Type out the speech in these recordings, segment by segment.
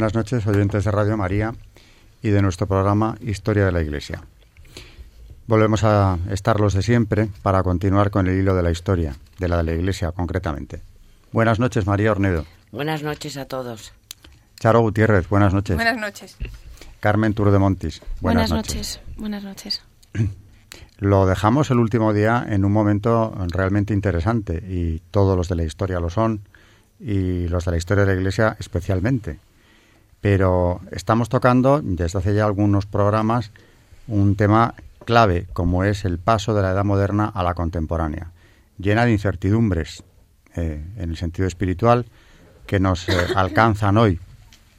Buenas noches, oyentes de Radio María y de nuestro programa Historia de la Iglesia. Volvemos a estar los de siempre para continuar con el hilo de la historia, de la de la Iglesia concretamente. Buenas noches, María Ornedo. Buenas noches a todos. Charo Gutiérrez, buenas noches. Buenas noches. Carmen Tour de Montis, buenas, noches. Buenas noches. Lo dejamos el último día en un momento realmente interesante y todos los de la historia lo son y los de la historia de la Iglesia especialmente pero estamos tocando desde hace ya algunos programas un tema clave como es el paso de la edad moderna a la contemporánea, llena de incertidumbres eh, en el sentido espiritual que nos eh, alcanzan hoy.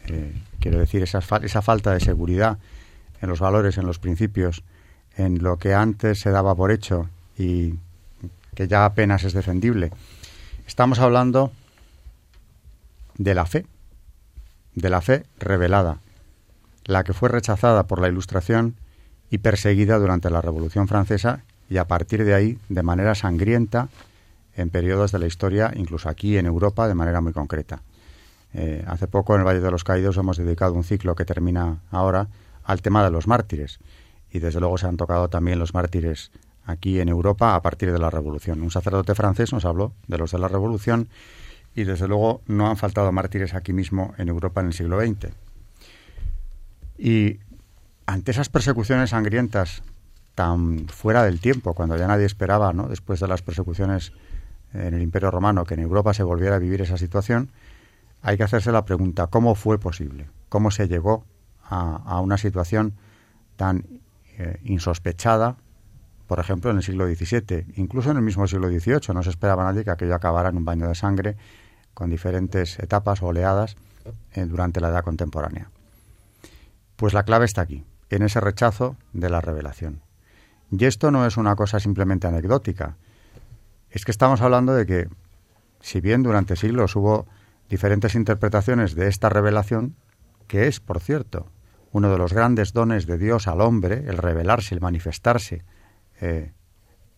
Eh, quiero decir, esa, esa falta de seguridad en los valores, en los principios, en lo que antes se daba por hecho y que ya apenas es defendible. Estamos hablando de la fe, de la fe revelada, la que fue rechazada por la Ilustración y perseguida durante la Revolución Francesa y a partir de ahí de manera sangrienta en periodos de la historia, incluso aquí en Europa, de manera muy concreta. Eh, hace poco en el Valle de los Caídos hemos dedicado un ciclo que termina ahora al tema de los mártires y desde luego se han tocado también los mártires aquí en Europa a partir de la Revolución. Un sacerdote francés nos habló de los de la Revolución y desde luego no han faltado mártires aquí mismo en Europa en el siglo XX. Y ante esas persecuciones sangrientas tan fuera del tiempo, cuando ya nadie esperaba, ¿no? después de las persecuciones en el Imperio Romano, que en Europa se volviera a vivir esa situación, hay que hacerse la pregunta, ¿cómo fue posible? ¿Cómo se llegó a, una situación tan eh, insospechada, por ejemplo, en el siglo XVII? Incluso en el mismo siglo XVIII no se esperaba nadie que aquello acabara en un baño de sangre con diferentes etapas o oleadas eh, durante la edad contemporánea. Pues la clave está aquí, en ese rechazo de la revelación. Y esto no es una cosa simplemente anecdótica, es que estamos hablando de que, si bien durante siglos hubo diferentes interpretaciones de esta revelación, que es, por cierto, uno de los grandes dones de Dios al hombre, el revelarse, el manifestarse eh,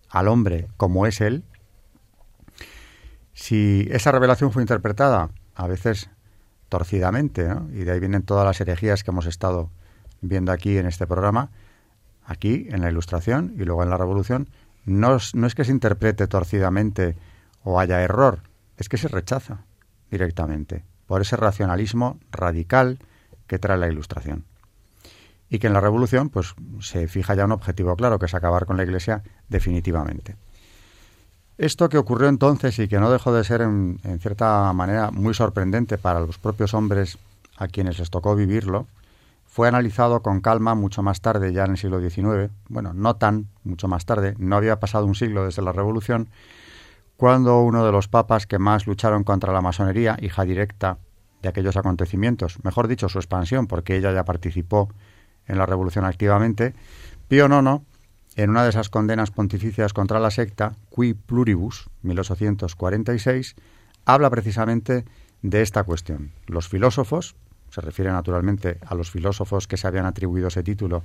al hombre como es Él, si esa revelación fue interpretada a veces torcidamente, y de ahí vienen todas las herejías que hemos estado viendo aquí en este programa, aquí en la Ilustración y luego en la Revolución, no es, no es que se interprete torcidamente o haya error, es que se rechaza directamente por ese racionalismo radical que trae la Ilustración. Y que en la Revolución pues se fija ya un objetivo claro, que es acabar con la Iglesia definitivamente. Esto que ocurrió entonces y que no dejó de ser en, cierta manera muy sorprendente para los propios hombres a quienes les tocó vivirlo, fue analizado con calma mucho más tarde, ya en el siglo XIX, bueno, no tan mucho más tarde, no había pasado un siglo desde la Revolución, cuando uno de los papas que más lucharon contra la masonería, hija directa de aquellos acontecimientos, mejor dicho, su expansión, porque ella ya participó en la Revolución activamente, Pío IX en una de esas condenas pontificias contra la secta, Qui Pluribus, 1846, habla precisamente de esta cuestión. Los filósofos, se refiere naturalmente a los filósofos que se habían atribuido ese título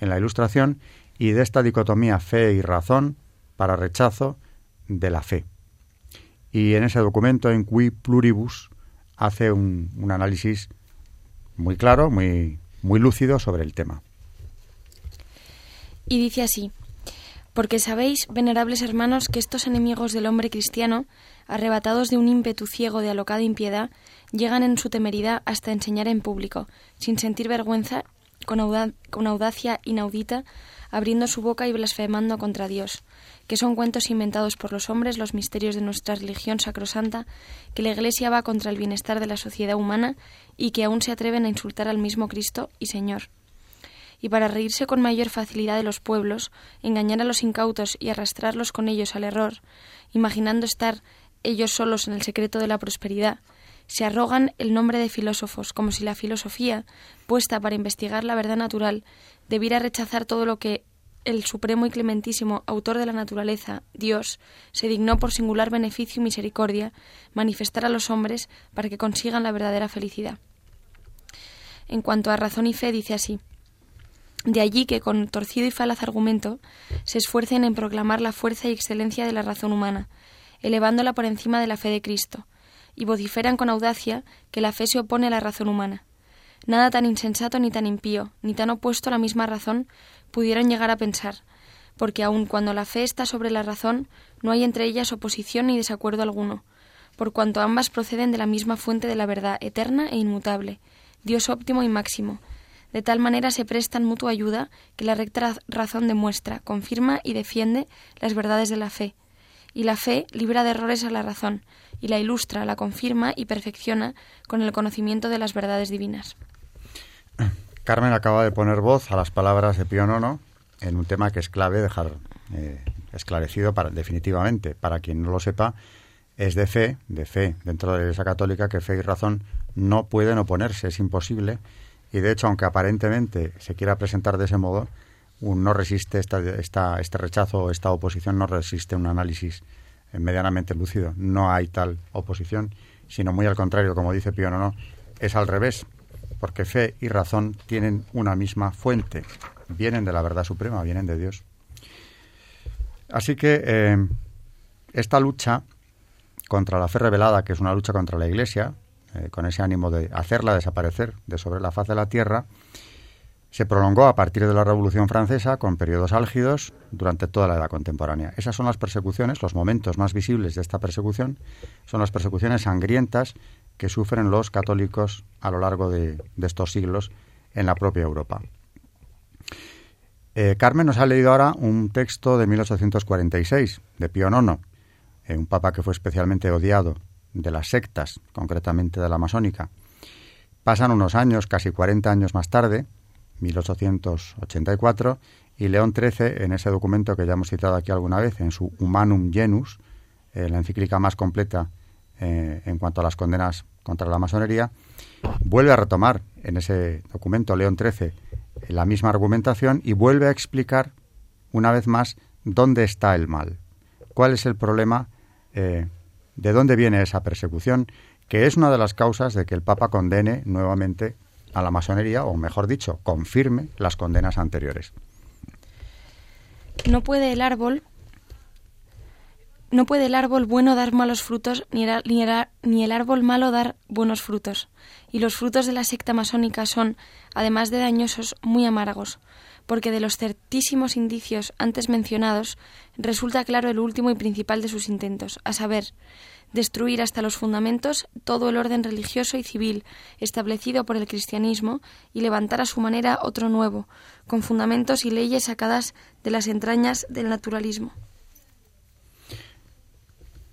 en la Ilustración, y de esta dicotomía fe y razón para rechazo de la fe. Y en ese documento, en Qui Pluribus, hace un, análisis muy claro, muy, muy lúcido sobre el tema. Y dice así, porque sabéis, venerables hermanos, que estos enemigos del hombre cristiano, arrebatados de un ímpetu ciego de alocada impiedad, llegan en su temeridad hasta enseñar en público, sin sentir vergüenza, con, audacia inaudita, abriendo su boca y blasfemando contra Dios, que son cuentos inventados por los hombres, los misterios de nuestra religión sacrosanta, que la Iglesia va contra el bienestar de la sociedad humana y que aún se atreven a insultar al mismo Cristo y Señor. Y para reírse con mayor facilidad de los pueblos, engañar a los incautos y arrastrarlos con ellos al error, imaginando estar ellos solos en el secreto de la prosperidad, se arrogan el nombre de filósofos, como si la filosofía, puesta para investigar la verdad natural, debiera rechazar todo lo que el supremo y clementísimo autor de la naturaleza, Dios, se dignó por singular beneficio y misericordia manifestar a los hombres para que consigan la verdadera felicidad. En cuanto a razón y fe, dice así de allí que, con torcido y falaz argumento, se esfuercen en proclamar la fuerza y excelencia de la razón humana, elevándola por encima de la fe de Cristo, y vociferan con audacia que la fe se opone a la razón humana. Nada tan insensato ni tan impío, ni tan opuesto a la misma razón, pudieron llegar a pensar, porque aun cuando la fe está sobre la razón, no hay entre ellas oposición ni desacuerdo alguno, por cuanto ambas proceden de la misma fuente de la verdad eterna e inmutable, Dios óptimo y máximo, de tal manera se prestan mutua ayuda que la recta razón demuestra, confirma y defiende las verdades de la fe. Y la fe libra de errores a la razón, y la ilustra, la confirma y perfecciona con el conocimiento de las verdades divinas. Carmen acaba de poner voz a las palabras de Pío IX en un tema que es clave dejar eh, esclarecido para, definitivamente. Para quien no lo sepa, es de fe, de fe dentro de la Iglesia Católica, que fe y razón no pueden oponerse, es imposible y de hecho, aunque aparentemente se quiera presentar de ese modo, no resiste esta, esta, este rechazo, esta oposición no resiste un análisis eh, medianamente lúcido. No hay tal oposición, sino muy al contrario, como dice Pío no, es al revés, porque fe y razón tienen una misma fuente, vienen de la verdad suprema, vienen de Dios. Así que eh, esta lucha contra la fe revelada, que es una lucha contra la Iglesia, eh, con ese ánimo de hacerla desaparecer de sobre la faz de la tierra, se prolongó a partir de la Revolución Francesa con periodos álgidos durante toda la edad contemporánea. Esas son las persecuciones, los momentos más visibles de esta persecución, son las persecuciones sangrientas que sufren los católicos a lo largo de, estos siglos en la propia Europa. Eh, Carmen nos ha leído ahora un texto de 1846 de Pío IX, eh, un papa que fue especialmente odiado de las sectas, concretamente de la masónica. Pasan unos años, casi 40 años más tarde, 1884, y León XIII, en ese documento que ya hemos citado aquí alguna vez, en su Humanum Genus, eh, la encíclica más completa eh, en cuanto a las condenas contra la masonería, vuelve a retomar en ese documento León XIII la misma argumentación y vuelve a explicar una vez más dónde está el mal, cuál es el problema eh, de dónde viene esa persecución, que es una de las causas de que el Papa condene nuevamente a la masonería, o mejor dicho, confirme las condenas anteriores. No puede el árbol no puede el árbol bueno dar malos frutos, ni ni, ni el árbol malo dar buenos frutos. Y los frutos de la secta masónica son, además de dañosos, muy amargos, porque de los certísimos indicios antes mencionados resulta claro el último y principal de sus intentos, a saber, destruir hasta los fundamentos todo el orden religioso y civil establecido por el cristianismo y levantar a su manera otro nuevo, con fundamentos y leyes sacadas de las entrañas del naturalismo.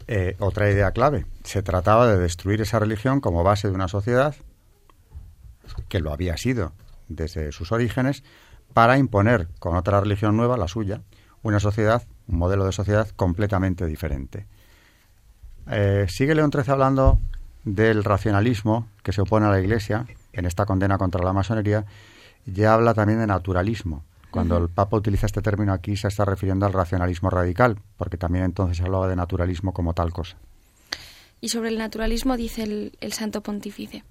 Eh, otra idea clave. Se trataba de destruir esa religión como base de una sociedad que lo había sido desde sus orígenes para imponer con otra religión nueva, la suya, una sociedad, un modelo de sociedad completamente diferente. Eh, sigue León XIII hablando del racionalismo que se opone a la Iglesia en esta condena contra la masonería, ya habla también de naturalismo. Cuando el Papa utiliza este término aquí se está refiriendo al racionalismo radical, porque también entonces hablaba de naturalismo como tal cosa. Y sobre el naturalismo dice el Santo Pontífice.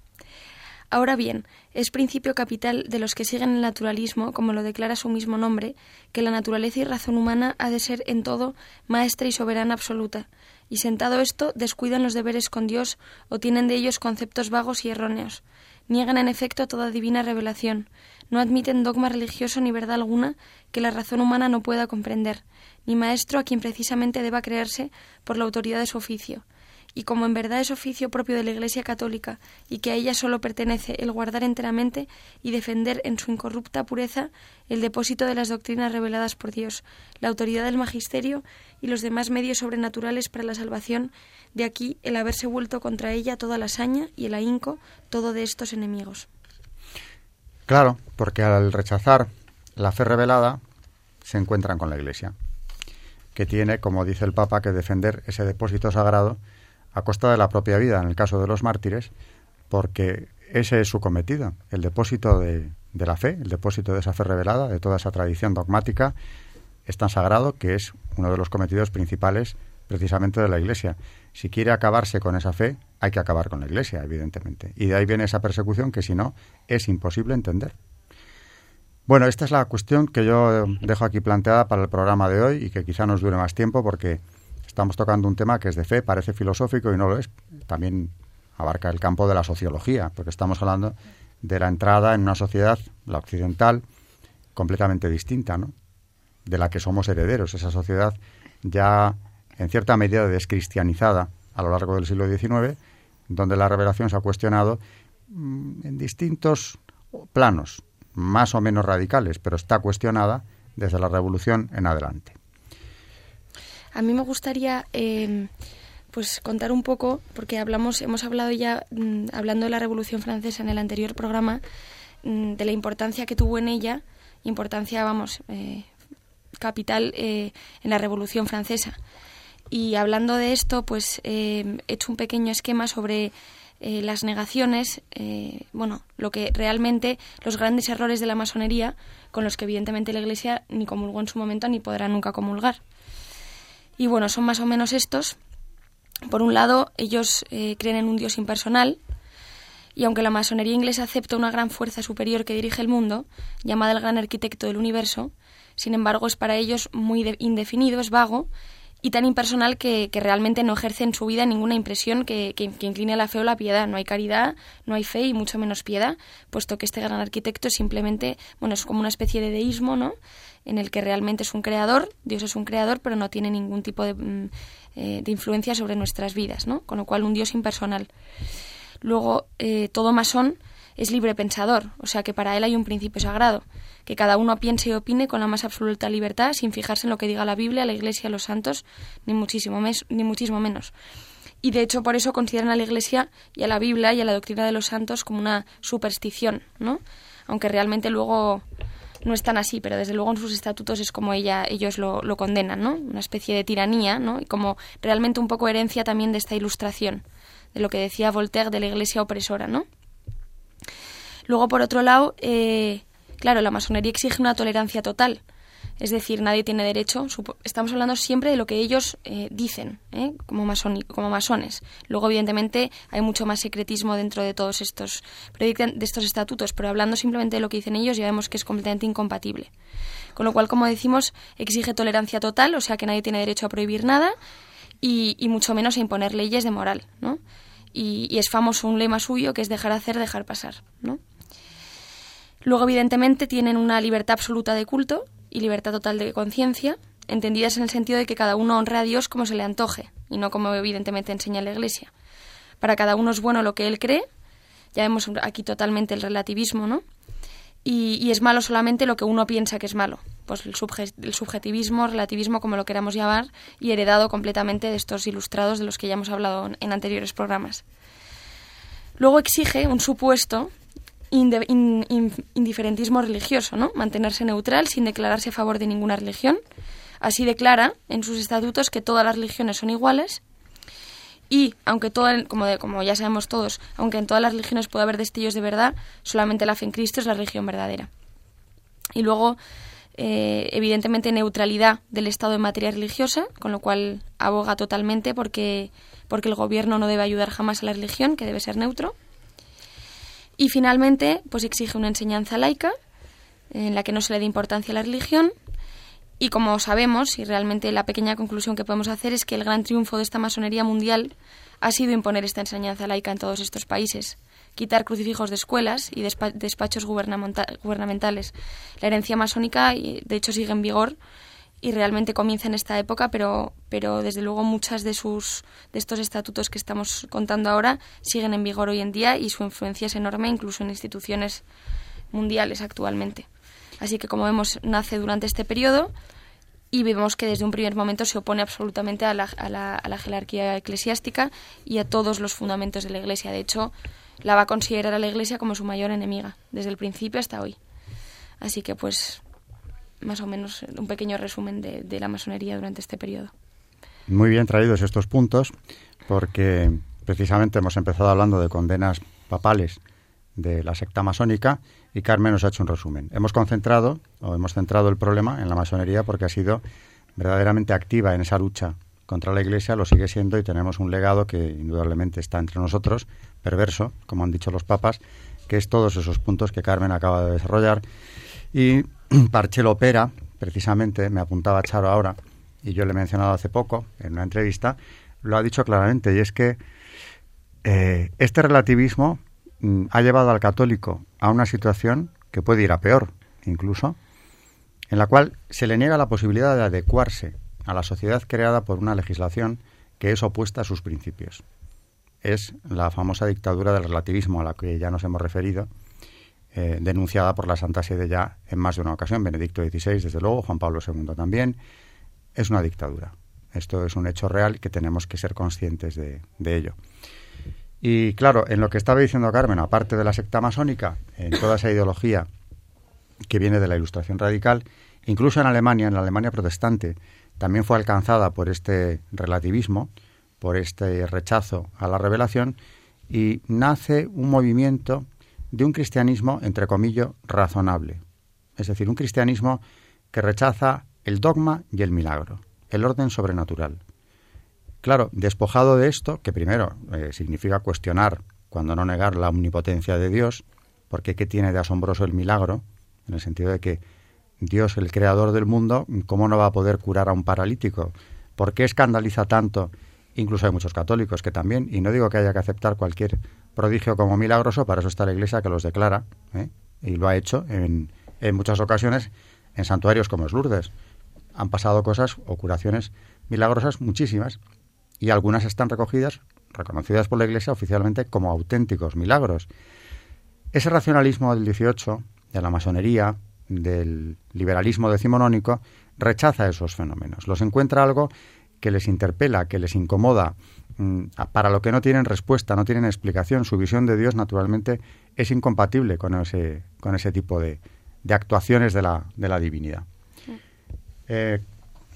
Ahora bien, es principio capital de los que siguen el naturalismo, como lo declara su mismo nombre, que la naturaleza y razón humana ha de ser en todo maestra y soberana absoluta, y sentado esto descuidan los deberes con Dios o tienen de ellos conceptos vagos y erróneos. Niegan en efecto toda divina revelación, no admiten dogma religioso ni verdad alguna que la razón humana no pueda comprender, ni maestro a quien precisamente deba creerse por la autoridad de su oficio, y como en verdad es oficio propio de la Iglesia Católica y que a ella solo pertenece el guardar enteramente y defender en su incorrupta pureza el depósito de las doctrinas reveladas por Dios, la autoridad del magisterio y los demás medios sobrenaturales para la salvación, de aquí el haberse vuelto contra ella toda la saña y el ahínco todo de estos enemigos. Claro, porque al rechazar la fe revelada se encuentran con la Iglesia, que tiene, como dice el Papa, que defender ese depósito sagrado a costa de la propia vida, en el caso de los mártires, porque ese es su cometido, el depósito de, la fe, el depósito de esa fe revelada, de toda esa tradición dogmática, es tan sagrado que es uno de los cometidos principales precisamente de la Iglesia. Si quiere acabarse con esa fe, hay que acabar con la Iglesia, evidentemente. Y de ahí viene esa persecución que si no, es imposible entender. Bueno, esta es la cuestión que yo dejo aquí planteada para el programa de hoy y que quizá nos dure más tiempo porque Estamos tocando un tema que es de fe, parece filosófico y no lo es. También abarca el campo de la sociología, porque estamos hablando de la entrada en una sociedad, la occidental, completamente distinta, ¿no? De la que somos herederos. Esa sociedad ya en cierta medida descristianizada a lo largo del siglo XIX, donde la revelación se ha cuestionado mm, en distintos planos, más o menos radicales, pero está cuestionada desde la Revolución en adelante. A mí me gustaría em, pues contar un poco, porque hablamos, hemos hablado ya, mm, hablando de la Revolución Francesa en el anterior programa, mm, de la importancia que tuvo en ella, importancia, vamos, eh, capital eh, en la Revolución Francesa. Y hablando de esto, pues em, he hecho un pequeño esquema sobre eh, las negaciones, bueno, lo que realmente los grandes errores de la masonería, con los que evidentemente la Iglesia ni comulgó en su momento ni podrá nunca comulgar. Y bueno, son más o menos estos. Por un lado, ellos eh, creen en un Dios impersonal, y aunque la masonería inglesa acepta una gran fuerza superior que dirige el mundo, llamada el gran arquitecto del universo, sin embargo es para ellos muy indefinido, es vago y tan impersonal que, realmente no ejerce en su vida ninguna impresión que, que, incline a la fe o la piedad. No hay caridad, no hay fe y mucho menos piedad, puesto que este gran arquitecto es simplemente, bueno, es como una especie de deísmo, ¿no? En el que realmente es un creador, Dios es un creador, pero no tiene ningún tipo de, mm, eh, de influencia sobre nuestras vidas, ¿no? Con lo cual un Dios impersonal. Luego, eh, todo masón es libre pensador, o sea que para él hay un principio sagrado, que cada uno piense y opine con la más absoluta libertad, sin fijarse en lo que diga la Biblia, la Iglesia, los santos, ni muchísimo, ni muchísimo menos. Y de hecho por eso consideran a la Iglesia y a la Biblia y a la doctrina de los santos como una superstición, ¿no? Aunque realmente luego no es tan así, pero desde luego en sus estatutos es como ella, ellos lo, lo condenan, ¿no? Una especie de tiranía, ¿no? Y como realmente un poco herencia también de esta ilustración, de lo que decía Voltaire de la Iglesia opresora, ¿no? Luego, por otro lado, eh, claro, la masonería exige una tolerancia total. Es decir, nadie tiene derecho. Estamos hablando siempre de lo que ellos eh, dicen, ¿eh? como, masones. Luego, evidentemente, hay mucho más secretismo dentro de todos estos, de estos estatutos, pero hablando simplemente de lo que dicen ellos, ya vemos que es completamente incompatible. Con lo cual, como decimos, exige tolerancia total, o sea que nadie tiene derecho a prohibir nada y, mucho menos a imponer leyes de moral, ¿no? Y, y, es famoso un lema suyo que es dejar hacer, dejar pasar, ¿no? Luego, evidentemente, tienen una libertad absoluta de culto, y libertad total de conciencia, entendidas en el sentido de que cada uno honre a Dios como se le antoje y no como evidentemente enseña la Iglesia. Para cada uno es bueno lo que él cree, ya vemos aquí totalmente el relativismo, ¿no? Y, es malo solamente lo que uno piensa que es malo, pues el, el, subjetivismo, relativismo, como lo queramos llamar, y heredado completamente de estos ilustrados de los que ya hemos hablado en anteriores programas. Luego exige un supuesto indiferentismo religioso, ¿no? Mantenerse neutral sin declararse a favor de ninguna religión. Así declara en sus estatutos que todas las religiones son iguales y, aunque como ya sabemos todos, aunque en todas las religiones puede haber destellos de verdad, solamente la fe en Cristo es la religión verdadera. Y luego, eh, evidentemente, neutralidad del Estado en materia religiosa, con lo cual aboga totalmente porque, porque el gobierno no debe ayudar jamás a la religión, que debe ser neutro. Y finalmente, pues exige una enseñanza laica en la que no se le dé importancia a la religión. Y como sabemos, y realmente la pequeña conclusión que podemos hacer es que el gran triunfo de esta masonería mundial ha sido imponer esta enseñanza laica en todos estos países, quitar crucifijos de escuelas y despachos gubernamentales. La herencia masónica, de hecho, sigue en vigor y realmente comienza en esta época, pero, pero desde luego muchas de sus de estos estatutos que estamos contando ahora siguen en vigor hoy en día y su influencia es enorme incluso en instituciones mundiales actualmente. Así que como vemos nace durante este periodo y vemos que desde un primer momento se opone absolutamente a la, a la, a la jerarquía eclesiástica y a todos los fundamentos de la Iglesia. De hecho, la va a considerar a la Iglesia como su mayor enemiga, desde el principio hasta hoy. Así que, pues, más o menos un pequeño resumen de, de la masonería durante este periodo. Muy bien traídos estos puntos, porque precisamente hemos empezado hablando de condenas papales de la secta masónica y Carmen nos ha hecho un resumen. Hemos concentrado o hemos centrado el problema en la masonería porque ha sido verdaderamente activa en esa lucha contra la Iglesia, lo sigue siendo y tenemos un legado que indudablemente está entre nosotros, perverso, como han dicho los papas, que es todos esos puntos que Carmen acaba de desarrollar. Y Parchelo Pera, precisamente, me apuntaba Charo ahora, y yo le he mencionado hace poco en una entrevista, lo ha dicho claramente, y es que eh, este relativismo mm, ha llevado al católico a una situación que puede ir a peor, incluso, en la cual se le niega la posibilidad de adecuarse a la sociedad creada por una legislación que es opuesta a sus principios. Es la famosa dictadura del relativismo a la que ya nos hemos referido, eh, denunciada por la Santa Sede ya en más de una ocasión, Benedicto XVI, desde luego, Juan Pablo II también. Es una dictadura. Esto es un hecho real que tenemos que ser conscientes de, de ello. Y claro, en lo que estaba diciendo Carmen, aparte de la secta masónica, en toda esa ideología que viene de la ilustración radical, incluso en Alemania, en la Alemania protestante, también fue alcanzada por este relativismo, por este rechazo a la revelación, y nace un movimiento de un cristianismo, entre comillas, razonable. Es decir, un cristianismo que rechaza el dogma y el milagro, el orden sobrenatural. Claro, despojado de esto, que primero eh, significa cuestionar, cuando no negar la omnipotencia de Dios, porque ¿qué tiene de asombroso el milagro? En el sentido de que Dios, el creador del mundo, ¿cómo no va a poder curar a un paralítico? ¿Por qué escandaliza tanto? Incluso hay muchos católicos que también, y no digo que haya que aceptar cualquier prodigio como milagroso, para eso está la Iglesia que los declara, ¿eh? y lo ha hecho en, en muchas ocasiones en santuarios como es Lourdes. Han pasado cosas o curaciones milagrosas muchísimas, y algunas están recogidas, reconocidas por la Iglesia oficialmente como auténticos milagros. Ese racionalismo del 18, de la masonería, del liberalismo decimonónico, rechaza esos fenómenos. Los encuentra algo que les interpela, que les incomoda, para lo que no tienen respuesta, no tienen explicación. Su visión de Dios, naturalmente, es incompatible con ese, con ese tipo de, de actuaciones de la, de la divinidad. Eh,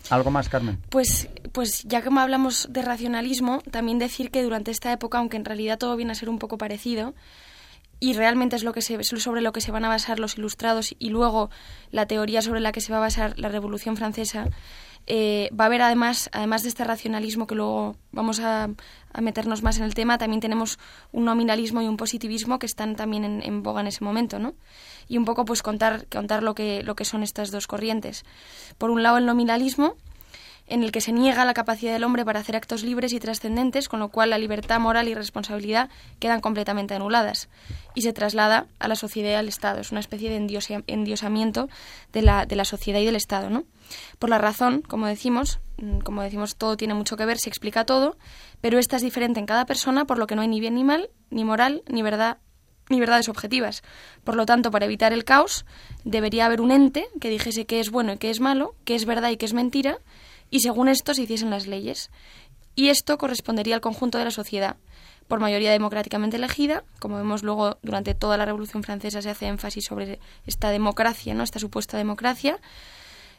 ¿Algo más, Carmen? Pues, pues ya que hablamos de racionalismo, también decir que durante esta época, aunque en realidad todo viene a ser un poco parecido, y realmente es lo que se, sobre lo que se van a basar los ilustrados y luego la teoría sobre la que se va a basar la Revolución Francesa, eh, va a haber además, además de este racionalismo que luego vamos a, meternos más en el tema, también tenemos un nominalismo y un positivismo que están también en, en, boga en ese momento, ¿no? Y un poco pues contar, contar lo que, lo que son estas dos corrientes. Por un lado el nominalismo, en el que se niega la capacidad del hombre para hacer actos libres y trascendentes, con lo cual la libertad moral y responsabilidad quedan completamente anuladas y se traslada a la sociedad y al Estado. Es una especie de endiosamiento de la, de la sociedad y del Estado, ¿no? Por la razón, como decimos, mm, como decimos, todo tiene mucho que ver, se explica todo, pero esta es diferente en cada persona, por lo que no hay ni bien ni mal, ni moral, ni verdad ni verdades objetivas. Por lo tanto, para evitar el caos, debería haber un ente que dijese qué es bueno y qué es malo, qué es verdad y qué es mentira, y según esto se hiciesen las leyes. Y esto correspondería al conjunto de la sociedad, por mayoría democráticamente elegida, como vemos luego durante toda la Revolución Francesa se hace énfasis sobre esta democracia, ¿no? esta supuesta democracia,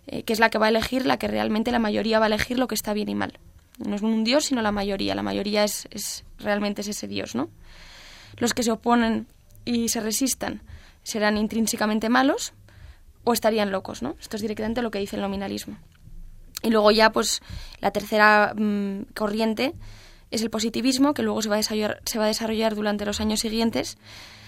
eh, que es la que va a elegir, la que realmente la mayoría va a elegir lo que está bien y mal. No es un dios, sino la mayoría. La mayoría es, es realmente es ese dios, ¿no? Los que se oponen y se resistan serán intrínsecamente malos o estarían locos, ¿no? Esto es directamente lo que dice el nominalismo. Y luego ya, pues, la tercera mmm, corriente es el positivismo, que luego se va, a desarrollar, se va a desarrollar durante los años siguientes,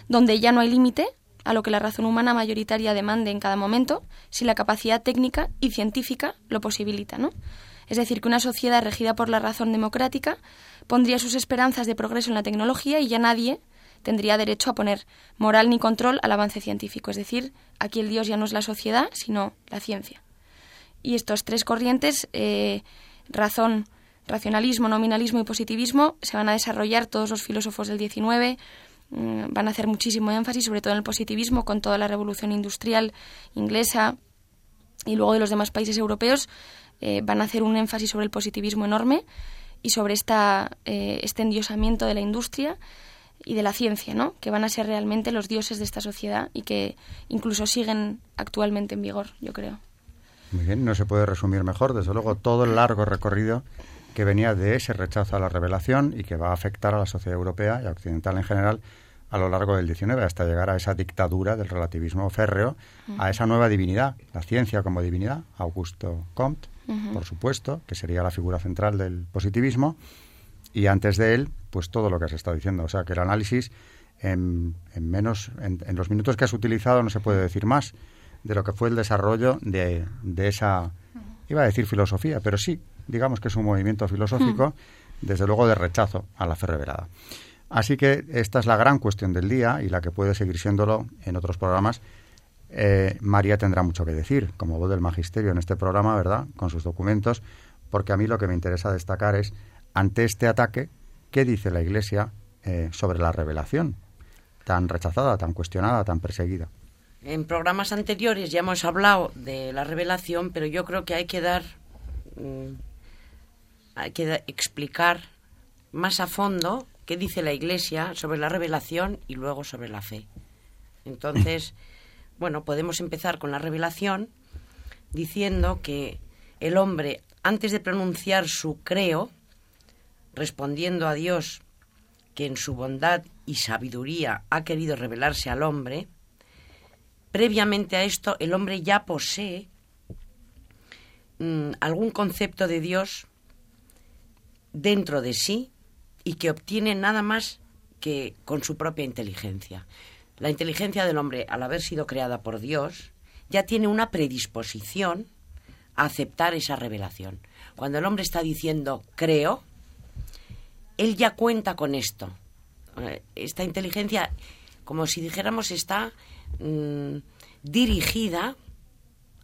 donde ya no hay límite a lo que la razón humana mayoritaria demande en cada momento, si la capacidad técnica y científica lo posibilita, ¿no? Es decir, que una sociedad regida por la razón democrática pondría sus esperanzas de progreso en la tecnología y ya nadie tendría derecho a poner moral ni control al avance científico. Es decir, aquí el Dios ya no es la sociedad, sino la ciencia Y estos tres corrientes, eh, razón, racionalismo, nominalismo y positivismo, se van a desarrollar todos los filósofos del XIX, mm, van a hacer muchísimo énfasis, sobre todo en el positivismo, con toda la revolución industrial inglesa y luego de los demás países europeos, eh, van a hacer un énfasis sobre el positivismo enorme y sobre esta, eh, este endiosamiento de la industria y de la ciencia, ¿no? que van a ser realmente los dioses de esta sociedad y que incluso siguen actualmente en vigor, yo creo. Muy bien, no se puede resumir mejor, desde luego, todo el largo recorrido que venía de ese rechazo a la revelación y que va a afectar a la sociedad europea y occidental en general a lo largo del XIX, hasta llegar a esa dictadura del relativismo férreo, a esa nueva divinidad, la ciencia como divinidad, Augusto Comte, por supuesto, que sería la figura central del positivismo, y antes de él, pues todo lo que has estado diciendo. O sea, que el análisis en, menos, en, los minutos que has utilizado no se puede decir más de lo que fue el desarrollo de, de esa, iba a decir filosofía, pero sí, digamos que es un movimiento filosófico, desde luego de rechazo a la fe revelada. Así que esta es la gran cuestión del día y la que puede seguir siéndolo en otros programas. Eh, María tendrá mucho que decir, como voz del magisterio en este programa, ¿verdad? Con sus documentos, porque a mí lo que me interesa destacar es ante este ataque, ¿qué dice la Iglesia eh, sobre la revelación? Tan rechazada, tan cuestionada, tan perseguida. En programas anteriores ya hemos hablado de la revelación, pero yo creo que hay que dar, mm, hay que explicar más a fondo qué dice la Iglesia sobre la revelación y luego sobre la fe. Entonces, bueno, podemos empezar con la revelación diciendo que el hombre, antes de pronunciar su creo, respondiendo a Dios que en su bondad y sabiduría ha querido revelarse al hombre, previamente a esto el hombre ya posee mm, algún concepto de Dios dentro de sí y que obtiene nada más que con su propia inteligencia. La inteligencia del hombre, al haber sido creada por Dios, ya tiene una predisposición a aceptar esa revelación. Cuando el hombre está diciendo creo, él ya cuenta con esto. Eh, esta inteligencia, como si dijéramos, está mm, dirigida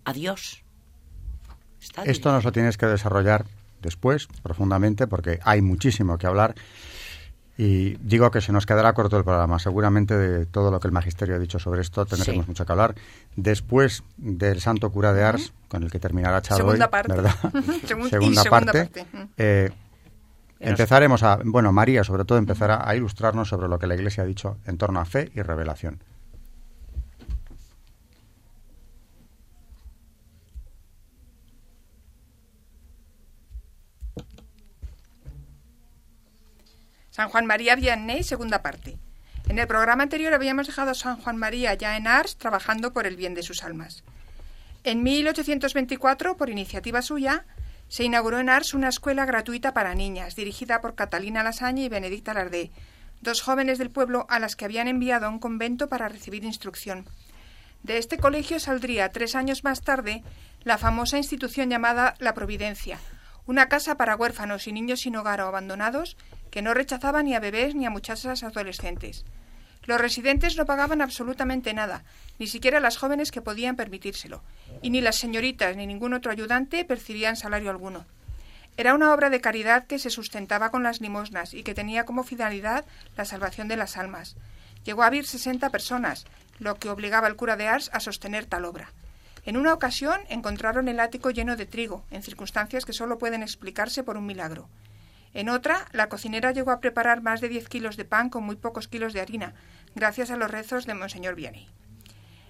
a Dios. esto nos lo tienes que desarrollar después, profundamente, porque hay muchísimo que hablar. Y digo que se nos quedará corto el programa. Seguramente de todo lo que el magisterio ha dicho sobre esto tendremos mucho que hablar. Después del Santo Cura de Ars, con el que terminará Chado segunda parte. ¿verdad? segunda, parte. Eh, Empezaremos a, bueno, María sobre todo empezará a ilustrarnos sobre lo que la Iglesia ha dicho en torno a fe y revelación. San Juan María Vianney, segunda parte. En el programa anterior habíamos dejado a San Juan María ya en Ars trabajando por el bien de sus almas. En 1824, por iniciativa suya, se inauguró en Ars una escuela gratuita para niñas, dirigida por Catalina Lasaña y Benedicta Lardé, dos jóvenes del pueblo a las que habían enviado a un convento para recibir instrucción. De este colegio saldría tres años más tarde la famosa institución llamada La Providencia, una casa para huérfanos y niños sin hogar o abandonados que no rechazaba ni a bebés ni a muchachas adolescentes. Los residentes no pagaban absolutamente nada, ni siquiera las jóvenes que podían permitírselo, y ni las señoritas ni ningún otro ayudante percibían salario alguno. Era una obra de caridad que se sustentaba con las limosnas y que tenía como finalidad la salvación de las almas. Llegó a haber sesenta personas, lo que obligaba al cura de Ars a sostener tal obra. En una ocasión encontraron el ático lleno de trigo, en circunstancias que solo pueden explicarse por un milagro. En otra, la cocinera llegó a preparar más de diez kilos de pan con muy pocos kilos de harina, gracias a los rezos de Monseñor Vianney.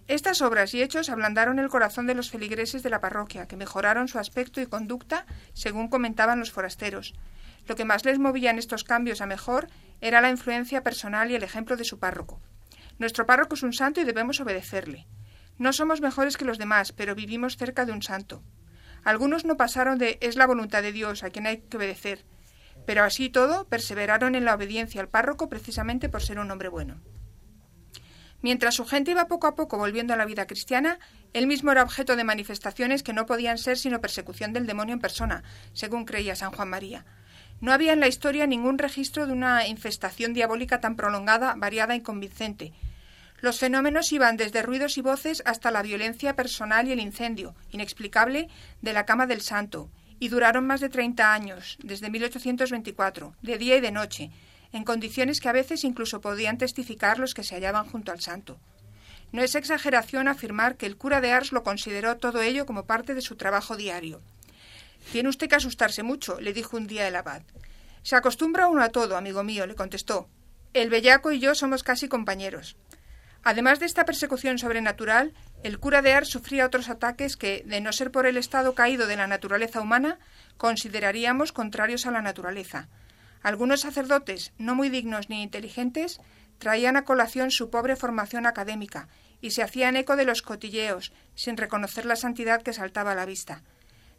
Estas obras y hechos ablandaron el corazón de los feligreses de la parroquia, que mejoraron su aspecto y conducta, según comentaban los forasteros. Lo que más les movía en estos cambios a mejor era la influencia personal y el ejemplo de su párroco. Nuestro párroco es un santo y debemos obedecerle. No somos mejores que los demás, pero vivimos cerca de un santo. Algunos no pasaron de es la voluntad de Dios a quien hay que obedecer, pero así todo perseveraron en la obediencia al párroco precisamente por ser un hombre bueno. Mientras su gente iba poco a poco volviendo a la vida cristiana, él mismo era objeto de manifestaciones que no podían ser sino persecución del demonio en persona, según creía San Juan María. No había en la historia ningún registro de una infestación diabólica tan prolongada, variada e inconvincente. Los fenómenos iban desde ruidos y voces hasta la violencia personal y el incendio, inexplicable, de la cama del santo, y duraron más de 30 años, desde 1824, de día y de noche, en condiciones que a veces incluso podían testificar los que se hallaban junto al santo. No es exageración afirmar que el cura de Ars lo consideró todo ello como parte de su trabajo diario. Tiene usted que asustarse mucho, le dijo un día el abad. Se acostumbra uno a todo, amigo mío, le contestó. El bellaco y yo somos casi compañeros. Además de esta persecución sobrenatural, el cura de Ars sufría otros ataques que, de no ser por el estado caído de la naturaleza humana, consideraríamos contrarios a la naturaleza. Algunos sacerdotes, no muy dignos ni inteligentes, traían a colación su pobre formación académica y se hacían eco de los cotilleos, sin reconocer la santidad que saltaba a la vista.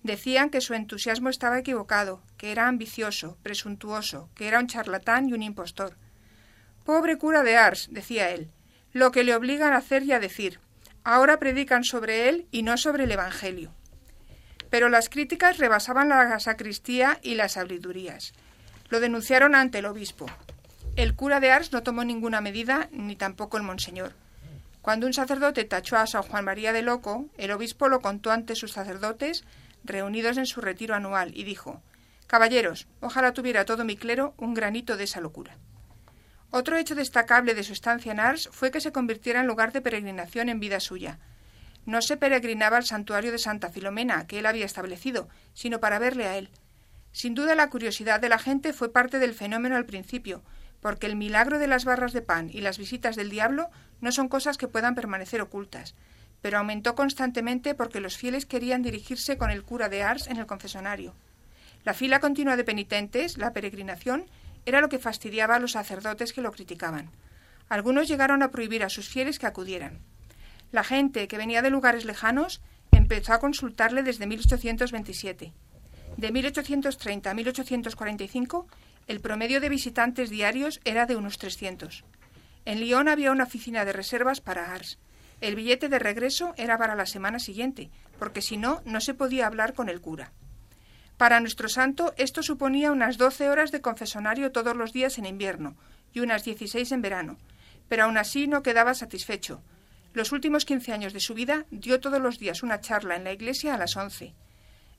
Decían que su entusiasmo estaba equivocado, que era ambicioso, presuntuoso, que era un charlatán y un impostor. Pobre cura de Ars, decía él, lo que le obligan a hacer y a decir. Ahora predican sobre él y no sobre el Evangelio. Pero las críticas rebasaban la sacristía y las sabidurías. Lo denunciaron ante el obispo. El cura de Ars no tomó ninguna medida, ni tampoco el monseñor. Cuando un sacerdote tachó a San Juan María de loco, el obispo lo contó ante sus sacerdotes reunidos en su retiro anual y dijo Caballeros, ojalá tuviera todo mi clero un granito de esa locura. Otro hecho destacable de su estancia en Ars fue que se convirtiera en lugar de peregrinación en vida suya. No se peregrinaba al santuario de Santa Filomena, que él había establecido, sino para verle a él. Sin duda la curiosidad de la gente fue parte del fenómeno al principio, porque el milagro de las barras de pan y las visitas del diablo no son cosas que puedan permanecer ocultas, pero aumentó constantemente porque los fieles querían dirigirse con el cura de Ars en el confesonario. La fila continua de penitentes, la peregrinación, era lo que fastidiaba a los sacerdotes que lo criticaban. Algunos llegaron a prohibir a sus fieles que acudieran. La gente que venía de lugares lejanos empezó a consultarle desde 1827. De 1830 a 1845, el promedio de visitantes diarios era de unos 300. En Lyon había una oficina de reservas para Ars. El billete de regreso era para la semana siguiente, porque si no, no se podía hablar con el cura. Para nuestro santo esto suponía unas doce horas de confesonario todos los días en invierno y unas dieciséis en verano, pero aún así no quedaba satisfecho. Los últimos quince años de su vida dio todos los días una charla en la iglesia a las once.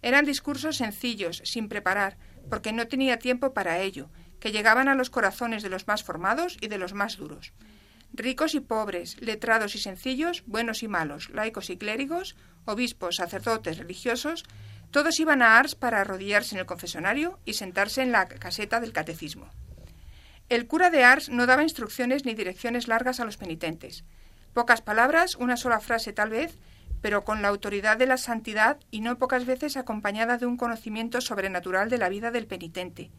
Eran discursos sencillos, sin preparar, porque no tenía tiempo para ello, que llegaban a los corazones de los más formados y de los más duros. Ricos y pobres, letrados y sencillos, buenos y malos, laicos y clérigos, obispos, sacerdotes, religiosos, todos iban a Ars para arrodillarse en el confesonario y sentarse en la caseta del catecismo. El cura de Ars no daba instrucciones ni direcciones largas a los penitentes. Pocas palabras, una sola frase tal vez, pero con la autoridad de la santidad y no pocas veces acompañada de un conocimiento sobrenatural de la vida del penitente.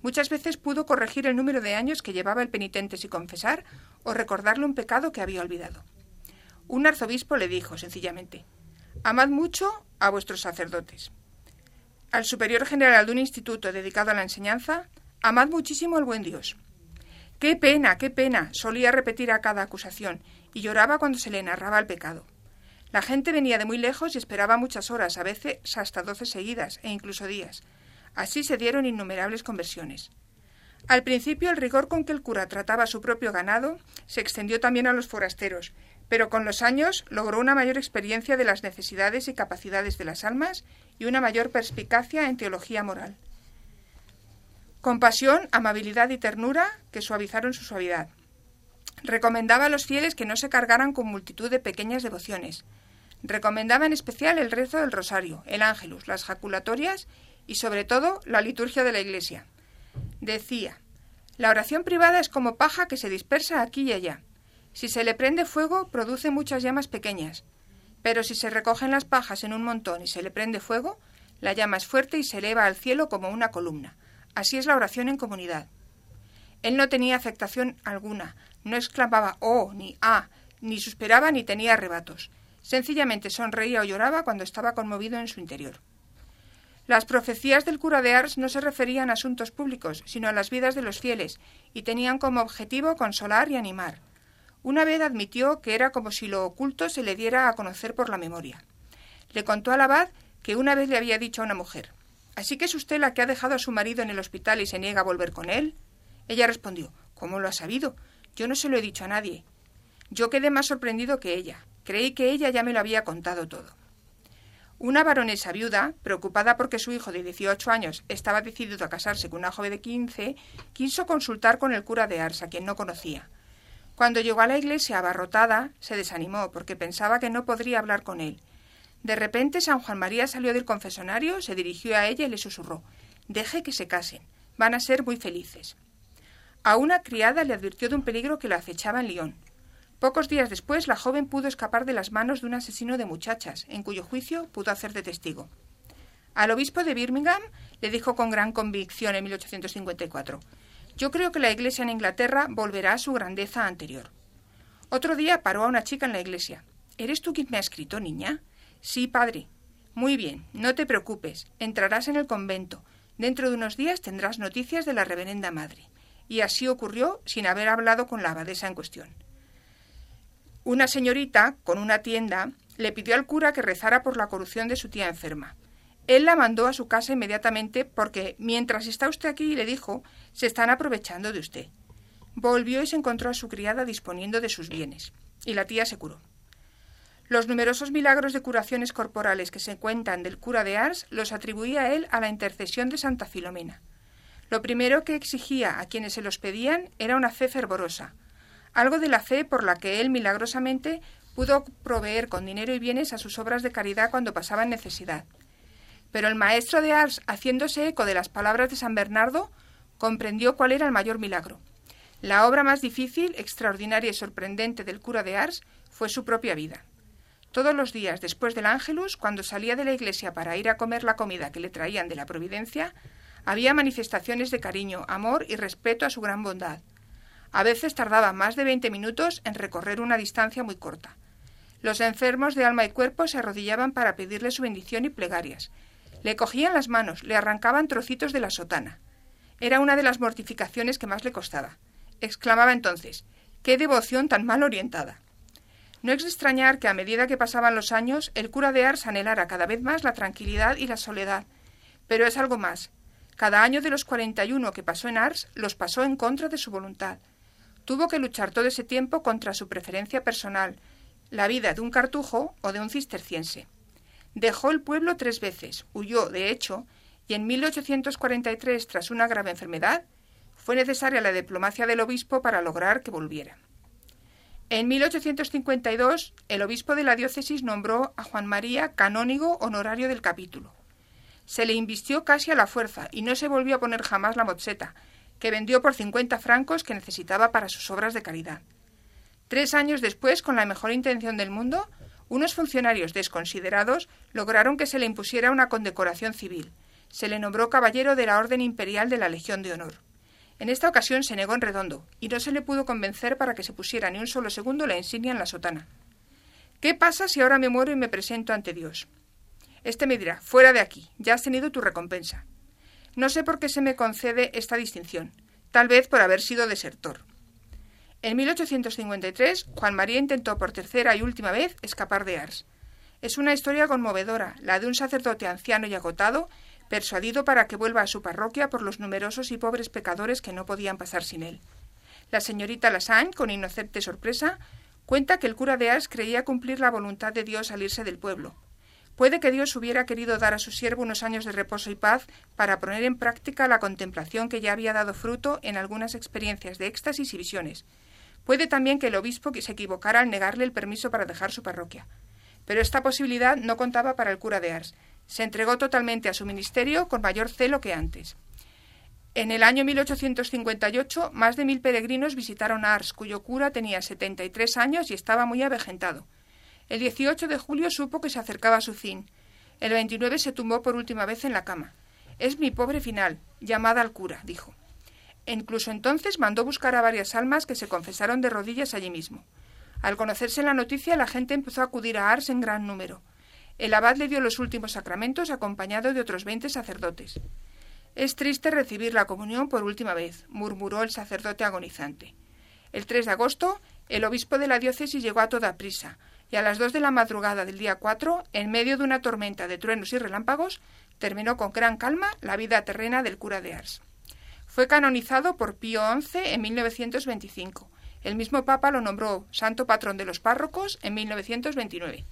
Muchas veces pudo corregir el número de años que llevaba el penitente sin confesar o recordarle un pecado que había olvidado. Un arzobispo le dijo sencillamente Amad mucho a vuestros sacerdotes. Al superior general de un instituto dedicado a la enseñanza, amad muchísimo al buen Dios. ¡Qué pena, qué pena! solía repetir a cada acusación, y lloraba cuando se le narraba el pecado. La gente venía de muy lejos y esperaba muchas horas, a veces hasta doce seguidas, e incluso días. Así se dieron innumerables conversiones. Al principio el rigor con que el cura trataba a su propio ganado se extendió también a los forasteros, pero con los años logró una mayor experiencia de las necesidades y capacidades de las almas y una mayor perspicacia en teología moral. Compasión, amabilidad y ternura que suavizaron su suavidad. Recomendaba a los fieles que no se cargaran con multitud de pequeñas devociones. Recomendaba en especial el rezo del rosario, el ángelus, las jaculatorias y sobre todo la liturgia de la Iglesia. Decía, la oración privada es como paja que se dispersa aquí y allá. Si se le prende fuego, produce muchas llamas pequeñas. Pero si se recogen las pajas en un montón y se le prende fuego, la llama es fuerte y se eleva al cielo como una columna. Así es la oración en comunidad. Él no tenía afectación alguna, no exclamaba oh ni ah, ni suspiraba ni tenía arrebatos. Sencillamente sonreía o lloraba cuando estaba conmovido en su interior. Las profecías del cura de Ars no se referían a asuntos públicos, sino a las vidas de los fieles, y tenían como objetivo consolar y animar. Una vez admitió que era como si lo oculto se le diera a conocer por la memoria. Le contó al abad que una vez le había dicho a una mujer ¿Así que es usted la que ha dejado a su marido en el hospital y se niega a volver con él? Ella respondió ¿Cómo lo ha sabido? Yo no se lo he dicho a nadie. Yo quedé más sorprendido que ella. Creí que ella ya me lo había contado todo. Una baronesa viuda, preocupada porque su hijo de 18 años estaba decidido a casarse con una joven de 15, quiso consultar con el cura de Ars, a quien no conocía. Cuando llegó a la iglesia abarrotada, se desanimó porque pensaba que no podría hablar con él. De repente San Juan María salió del confesonario, se dirigió a ella y le susurró Deje que se casen, van a ser muy felices. A una criada le advirtió de un peligro que lo acechaba en Lyon. Pocos días después, la joven pudo escapar de las manos de un asesino de muchachas, en cuyo juicio pudo hacer de testigo. Al obispo de Birmingham le dijo con gran convicción en 1854 Yo creo que la iglesia en Inglaterra volverá a su grandeza anterior. Otro día paró a una chica en la iglesia. ¿Eres tú quien me ha escrito, niña? Sí, padre. Muy bien, no te preocupes. Entrarás en el convento. Dentro de unos días tendrás noticias de la reverenda madre. Y así ocurrió sin haber hablado con la abadesa en cuestión. Una señorita, con una tienda, le pidió al cura que rezara por la corrupción de su tía enferma. Él la mandó a su casa inmediatamente porque, mientras está usted aquí, le dijo, se están aprovechando de usted. Volvió y se encontró a su criada disponiendo de sus bienes. Y la tía se curó. Los numerosos milagros de curaciones corporales que se cuentan del cura de Ars los atribuía él a la intercesión de Santa Filomena. Lo primero que exigía a quienes se los pedían era una fe fervorosa, algo de la fe por la que él milagrosamente pudo proveer con dinero y bienes a sus obras de caridad cuando pasaban necesidad. Pero el maestro de Ars, haciéndose eco de las palabras de San Bernardo, comprendió cuál era el mayor milagro. La obra más difícil, extraordinaria y sorprendente del cura de Ars fue su propia vida. Todos los días después del Ángelus, cuando salía de la iglesia para ir a comer la comida que le traían de la Providencia, había manifestaciones de cariño, amor y respeto a su gran bondad. A veces tardaba más de veinte minutos en recorrer una distancia muy corta. Los enfermos de alma y cuerpo se arrodillaban para pedirle su bendición y plegarias. Le cogían las manos, le arrancaban trocitos de la sotana. Era una de las mortificaciones que más le costaba. Exclamaba entonces ¡Qué devoción tan mal orientada! No es de extrañar que a medida que pasaban los años, el cura de Ars anhelara cada vez más la tranquilidad y la soledad. Pero es algo más. Cada año de los cuarenta y uno que pasó en Ars los pasó en contra de su voluntad. Tuvo que luchar todo ese tiempo contra su preferencia personal, la vida de un cartujo o de un cisterciense. Dejó el pueblo tres veces, huyó, de hecho, y en 1843, tras una grave enfermedad, fue necesaria la diplomacia del obispo para lograr que volviera. En 1852, el obispo de la diócesis nombró a Juan María canónigo honorario del capítulo. Se le invistió casi a la fuerza y no se volvió a poner jamás la mozzeta, que vendió por 50 francos que necesitaba para sus obras de caridad. Tres años después, con la mejor intención del mundo, unos funcionarios desconsiderados lograron que se le impusiera una condecoración civil. Se le nombró caballero de la Orden Imperial de la Legión de Honor. En esta ocasión se negó en redondo, y no se le pudo convencer para que se pusiera ni un solo segundo la insignia en la sotana. ¿Qué pasa si ahora me muero y me presento ante Dios? Este me dirá, fuera de aquí, ya has tenido tu recompensa. No sé por qué se me concede esta distinción, tal vez por haber sido desertor. En 1853, Juan María intentó por tercera y última vez escapar de Ars. Es una historia conmovedora, la de un sacerdote anciano y agotado, persuadido para que vuelva a su parroquia por los numerosos y pobres pecadores que no podían pasar sin él. La señorita Lassagne, con inocente sorpresa, cuenta que el cura de Ars creía cumplir la voluntad de Dios al irse del pueblo, Puede que Dios hubiera querido dar a su siervo unos años de reposo y paz para poner en práctica la contemplación que ya había dado fruto en algunas experiencias de éxtasis y visiones. Puede también que el obispo se equivocara al negarle el permiso para dejar su parroquia. Pero esta posibilidad no contaba para el cura de Ars. Se entregó totalmente a su ministerio con mayor celo que antes. En el año 1858, más de mil peregrinos visitaron a Ars, cuyo cura tenía 73 años y estaba muy avejentado. El 18 de julio supo que se acercaba a su fin. El 29 se tumbó por última vez en la cama. Es mi pobre final. Llamada al cura, dijo. E incluso entonces mandó buscar a varias almas que se confesaron de rodillas allí mismo. Al conocerse la noticia, la gente empezó a acudir a Ars en gran número. El abad le dio los últimos sacramentos acompañado de otros veinte sacerdotes. Es triste recibir la comunión por última vez, murmuró el sacerdote agonizante. El 3 de agosto, el obispo de la diócesis llegó a toda prisa, y a las dos de la madrugada del día 4, en medio de una tormenta de truenos y relámpagos, terminó con gran calma la vida terrena del cura de Ars. Fue canonizado por Pío XI en 1925, El mismo Papa lo nombró santo patrón de los párrocos en 1929.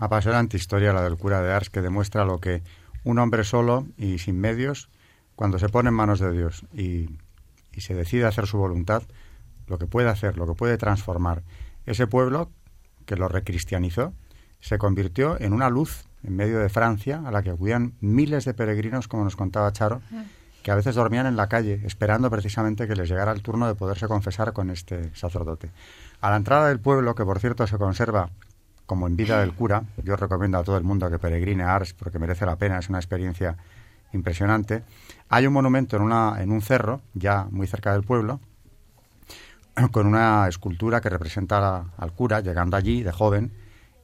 Apasionante historia la del cura de Ars que demuestra lo que un hombre solo y sin medios, cuando se pone en manos de Dios y, y se decide hacer su voluntad, lo que puede hacer, lo que puede transformar ese pueblo que lo recristianizó, se convirtió en una luz en medio de Francia a la que acudían miles de peregrinos, como nos contaba Charo, que a veces dormían en la calle esperando precisamente que les llegara el turno de poderse confesar con este sacerdote. A la entrada del pueblo, que por cierto se conserva como en vida del cura, yo recomiendo a todo el mundo que peregrine a Ars porque merece la pena, es una experiencia impresionante. Hay un monumento en, una, en un cerro, ya muy cerca del pueblo, con una escultura que representa al cura llegando allí de joven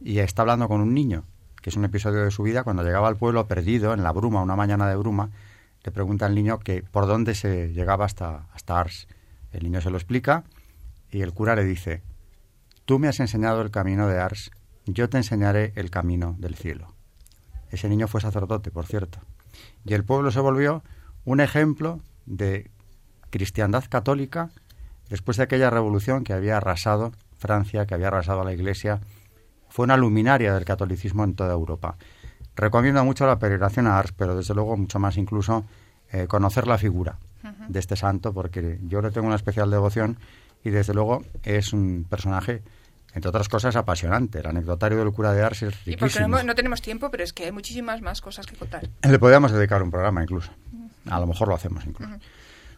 y está hablando con un niño, que es un episodio de su vida cuando llegaba al pueblo perdido en la bruma, una mañana de bruma, le pregunta al niño que por dónde se llegaba hasta, hasta Ars. El niño se lo explica y el cura le dice, tú me has enseñado el camino de Ars yo te enseñaré el camino del cielo. Ese niño fue sacerdote, por cierto. Y el pueblo se volvió un ejemplo de cristiandad católica después de aquella revolución que había arrasado Francia, que había arrasado a la Iglesia. Fue una luminaria del catolicismo en toda Europa. Recomiendo mucho la peregrinación a Ars, pero desde luego mucho más incluso eh, conocer la figura de este santo, porque yo le tengo una especial devoción y desde luego es un personaje entre otras cosas, apasionante. El anecdotario del cura de Ars es riquísimo. Y porque no, tenemos tiempo, pero es que hay muchísimas más cosas que contar. Le podríamos dedicar un programa incluso. A lo mejor lo hacemos incluso.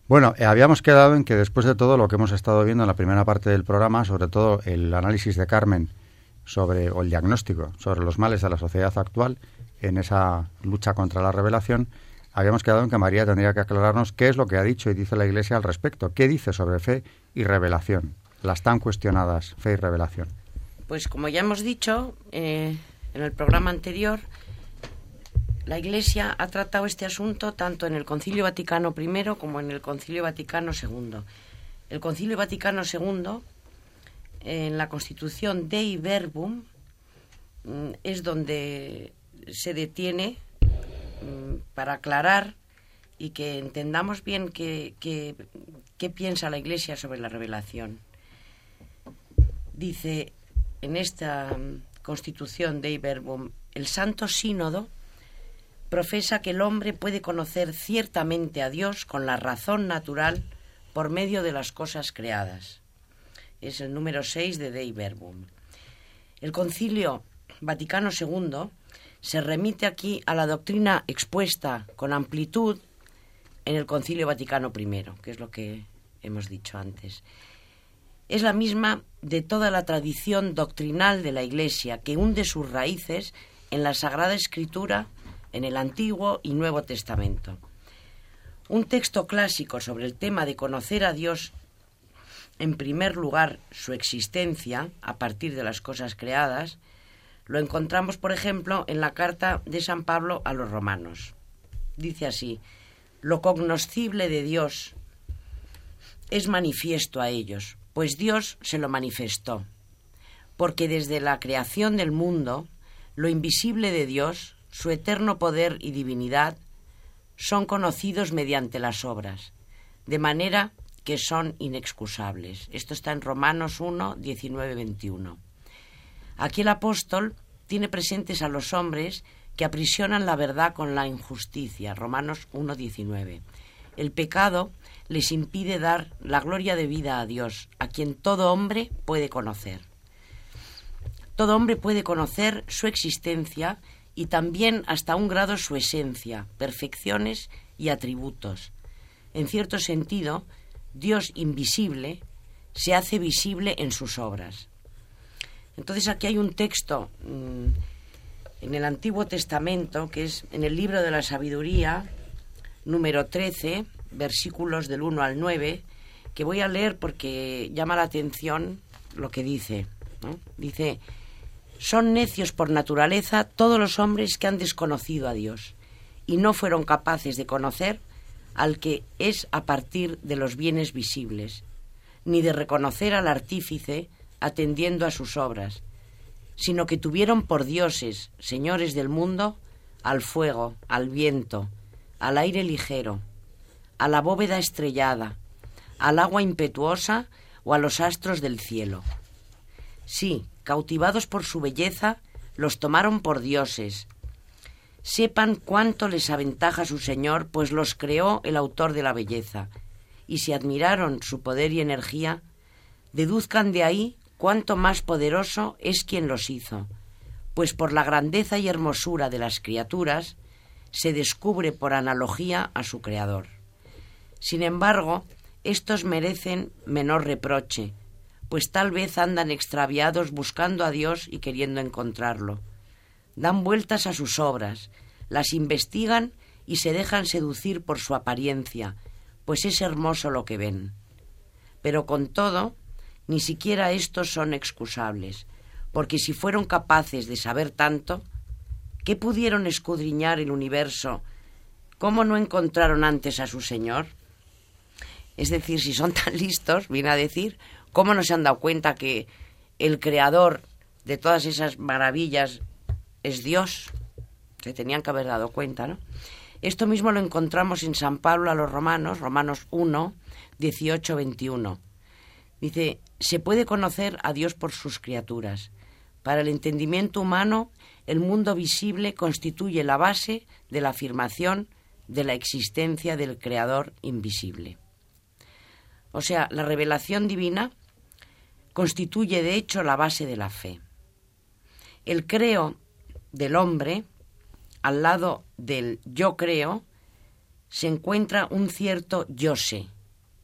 Bueno, eh, habíamos quedado en que después de todo lo que hemos estado viendo en la primera parte del programa, sobre todo el análisis de Carmen sobre, o el diagnóstico sobre los males de la sociedad actual en esa lucha contra la revelación, habíamos quedado en que María tendría que aclararnos qué es lo que ha dicho y dice la Iglesia al respecto, qué dice sobre fe y revelación las tan cuestionadas fe y revelación? Pues como ya hemos dicho eh, en el programa anterior, la Iglesia ha tratado este asunto tanto en el Concilio Vaticano I como en el Concilio Vaticano II. El Concilio Vaticano II, en la Constitución Dei Verbum, mm, es donde se detiene mm, para aclarar y que entendamos bien qué, qué piensa la Iglesia sobre la revelación dice en esta mm, constitución de Iberbum, el Santo Sínodo profesa que el hombre puede conocer ciertamente a Dios con la razón natural por medio de las cosas creadas. Es el número 6 de Dei Verbum. El Concilio Vaticano II se remite aquí a la doctrina expuesta con amplitud en el Concilio Vaticano I, que es lo que hemos dicho antes es la misma de toda la tradición doctrinal de la Iglesia, que hunde sus raíces en la Sagrada Escritura, en el Antiguo y Nuevo Testamento. Un texto clásico sobre el tema de conocer a Dios, en primer lugar su existencia a partir de las cosas creadas, lo encontramos, por ejemplo, en la carta de San Pablo a los romanos. Dice así, lo cognoscible de Dios es manifiesto a ellos, pues Dios se lo manifestó, porque desde la creación del mundo, lo invisible de Dios, su eterno poder y divinidad, son conocidos mediante las obras, de manera que son inexcusables. Esto está en Romanos 1, 19, 21. Aquí el apóstol tiene presentes a los hombres que aprisionan la verdad con la injusticia. Romanos 1, 19. El pecado les impide dar la gloria de vida a Dios, a quien todo hombre puede conocer. Todo hombre puede conocer su existencia y también hasta un grado su esencia, perfecciones y atributos. En cierto sentido, Dios invisible se hace visible en sus obras. Entonces aquí hay un texto mm, en el Antiguo Testamento, que es en el libro de la sabiduría, número 13, versículos del 1 al 9, que voy a leer porque llama la atención lo que dice. Dice, son necios por naturaleza todos los hombres que han desconocido a Dios y no fueron capaces de conocer al que es a partir de los bienes visibles, ni de reconocer al artífice atendiendo a sus obras, sino que tuvieron por dioses, señores del mundo, al fuego, al viento, al aire ligero, a la bóveda estrellada, al agua impetuosa o a los astros del cielo. Sí, cautivados por su belleza, los tomaron por dioses. Sepan cuánto les aventaja su Señor, pues los creó el autor de la belleza, y si admiraron su poder y energía, deduzcan de ahí cuánto más poderoso es quien los hizo, pues por la grandeza y hermosura de las criaturas se descubre por analogía a su Creador. Sin embargo, estos merecen menor reproche, pues tal vez andan extraviados buscando a Dios y queriendo encontrarlo. Dan vueltas a sus obras, las investigan y se dejan seducir por su apariencia, pues es hermoso lo que ven. Pero con todo, ni siquiera estos son excusables, porque si fueron capaces de saber tanto, ¿qué pudieron escudriñar el universo? ¿Cómo no encontraron antes a su Señor? Es decir, si son tan listos, viene a decir, ¿cómo no se han dado cuenta que el creador de todas esas maravillas es Dios? Se tenían que haber dado cuenta, ¿no? Esto mismo lo encontramos en San Pablo a los Romanos, Romanos 1, 18, 21. Dice, se puede conocer a Dios por sus criaturas. Para el entendimiento humano, el mundo visible constituye la base de la afirmación de la existencia del Creador invisible. O sea, la revelación divina constituye de hecho la base de la fe. El creo del hombre, al lado del yo creo, se encuentra un cierto yo sé.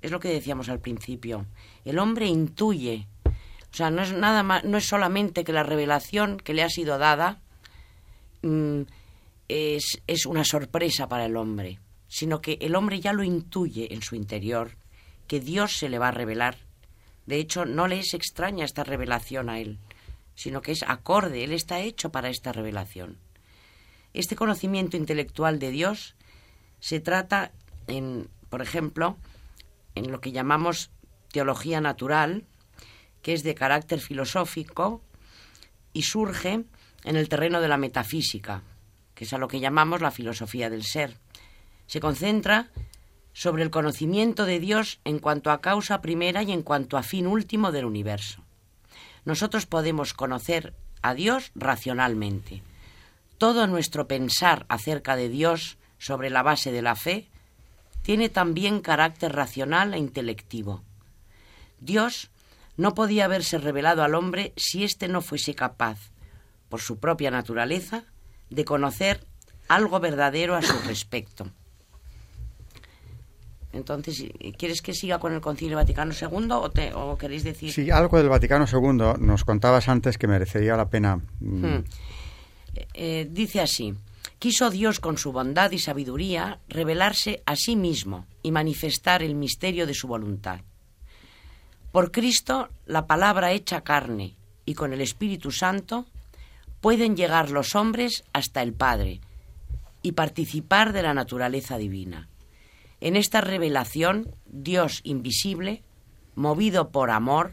Es lo que decíamos al principio. El hombre intuye. O sea, no es nada más, no es solamente que la revelación que le ha sido dada mm, es, es una sorpresa para el hombre, sino que el hombre ya lo intuye en su interior que Dios se le va a revelar. De hecho, no le es extraña esta revelación a él, sino que es acorde, él está hecho para esta revelación. Este conocimiento intelectual de Dios se trata en, por ejemplo, en lo que llamamos teología natural, que es de carácter filosófico y surge en el terreno de la metafísica, que es a lo que llamamos la filosofía del ser. Se concentra sobre el conocimiento de Dios en cuanto a causa primera y en cuanto a fin último del universo. Nosotros podemos conocer a Dios racionalmente. Todo nuestro pensar acerca de Dios sobre la base de la fe tiene también carácter racional e intelectivo. Dios no podía haberse revelado al hombre si éste no fuese capaz, por su propia naturaleza, de conocer algo verdadero a su respecto. Entonces, ¿quieres que siga con el Concilio Vaticano II o, te, o queréis decir...? Sí, algo del Vaticano II. Nos contabas antes que merecería la pena... Mm, hmm. eh, dice así, quiso Dios con su bondad y sabiduría revelarse a sí mismo y manifestar el misterio de su voluntad. Por Cristo, la palabra hecha carne y con el Espíritu Santo, pueden llegar los hombres hasta el Padre y participar de la naturaleza divina. En esta revelación, Dios invisible, movido por amor,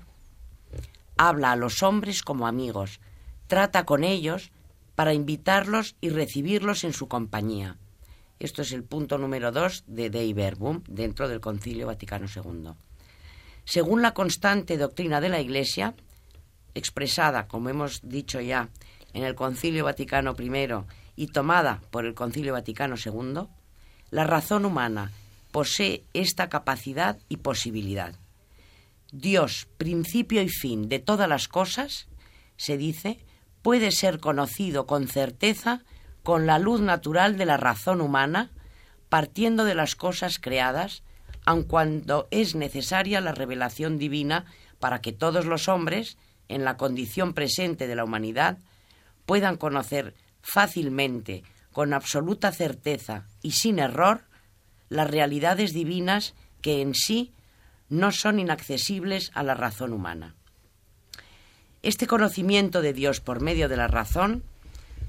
habla a los hombres como amigos, trata con ellos para invitarlos y recibirlos en su compañía. Esto es el punto número dos de Dei Verbum dentro del Concilio Vaticano II. Según la constante doctrina de la Iglesia, expresada, como hemos dicho ya, en el Concilio Vaticano I y tomada por el Concilio Vaticano II, la razón humana posee esta capacidad y posibilidad. Dios, principio y fin de todas las cosas, se dice, puede ser conocido con certeza con la luz natural de la razón humana, partiendo de las cosas creadas, aun cuando es necesaria la revelación divina para que todos los hombres, en la condición presente de la humanidad, puedan conocer fácilmente, con absoluta certeza y sin error, las realidades divinas que en sí no son inaccesibles a la razón humana. Este conocimiento de Dios por medio de la razón,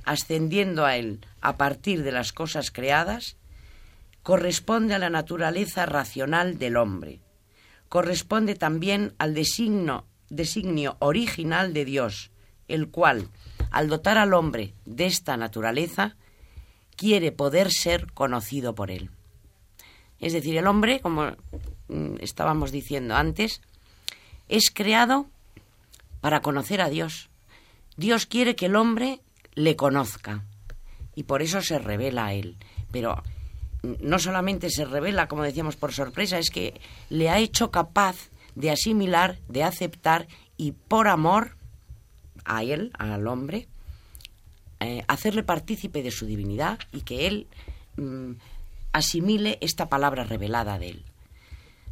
ascendiendo a Él a partir de las cosas creadas, corresponde a la naturaleza racional del hombre, corresponde también al designio, designio original de Dios, el cual, al dotar al hombre de esta naturaleza, quiere poder ser conocido por él. Es decir, el hombre, como mm, estábamos diciendo antes, es creado para conocer a Dios. Dios quiere que el hombre le conozca y por eso se revela a él. Pero no solamente se revela, como decíamos, por sorpresa, es que le ha hecho capaz de asimilar, de aceptar y por amor a él, al hombre, eh, hacerle partícipe de su divinidad y que él mm, asimile esta palabra revelada de él.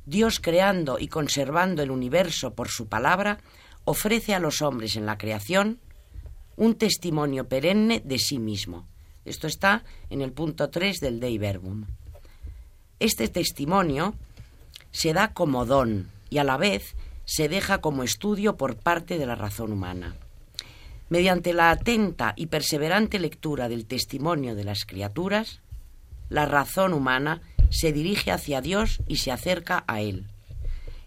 Dios creando y conservando el universo por su palabra, ofrece a los hombres en la creación un testimonio perenne de sí mismo. Esto está en el punto 3 del Dei Verbum. Este testimonio se da como don y a la vez se deja como estudio por parte de la razón humana. Mediante la atenta y perseverante lectura del testimonio de las criaturas, la razón humana se dirige hacia Dios y se acerca a Él.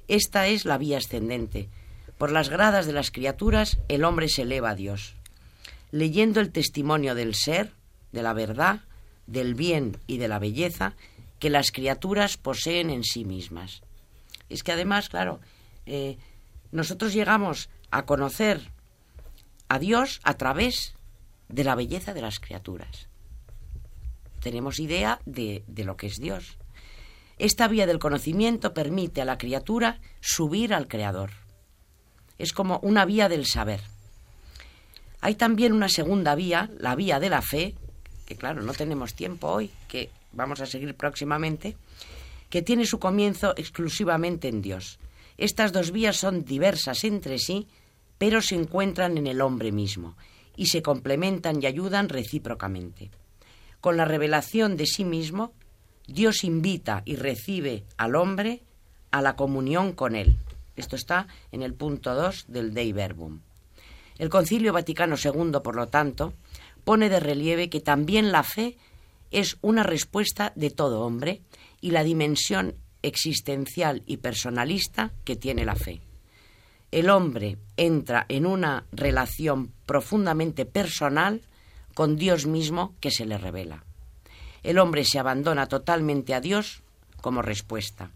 Esta es la vía ascendente. Por las gradas de las criaturas el hombre se eleva a Dios. Leyendo el testimonio del ser, de la verdad, del bien y de la belleza que las criaturas poseen en sí mismas. Es que además, claro, eh, nosotros llegamos a conocer a Dios a través de la belleza de las criaturas. Tenemos idea de, de lo que es Dios. Esta vía del conocimiento permite a la criatura subir al Creador. Es como una vía del saber. Hay también una segunda vía, la vía de la fe, que claro, no tenemos tiempo hoy, que vamos a seguir próximamente, que tiene su comienzo exclusivamente en Dios. Estas dos vías son diversas entre sí, pero se encuentran en el hombre mismo y se complementan y ayudan recíprocamente. Con la revelación de sí mismo, Dios invita y recibe al hombre a la comunión con él. Esto está en el punto 2 del Dei Verbum. El Concilio Vaticano II, por lo tanto, pone de relieve que también la fe es una respuesta de todo hombre y la dimensión existencial y personalista que tiene la fe el hombre entra en una relación profundamente personal con Dios mismo que se le revela. El hombre se abandona totalmente a Dios como respuesta.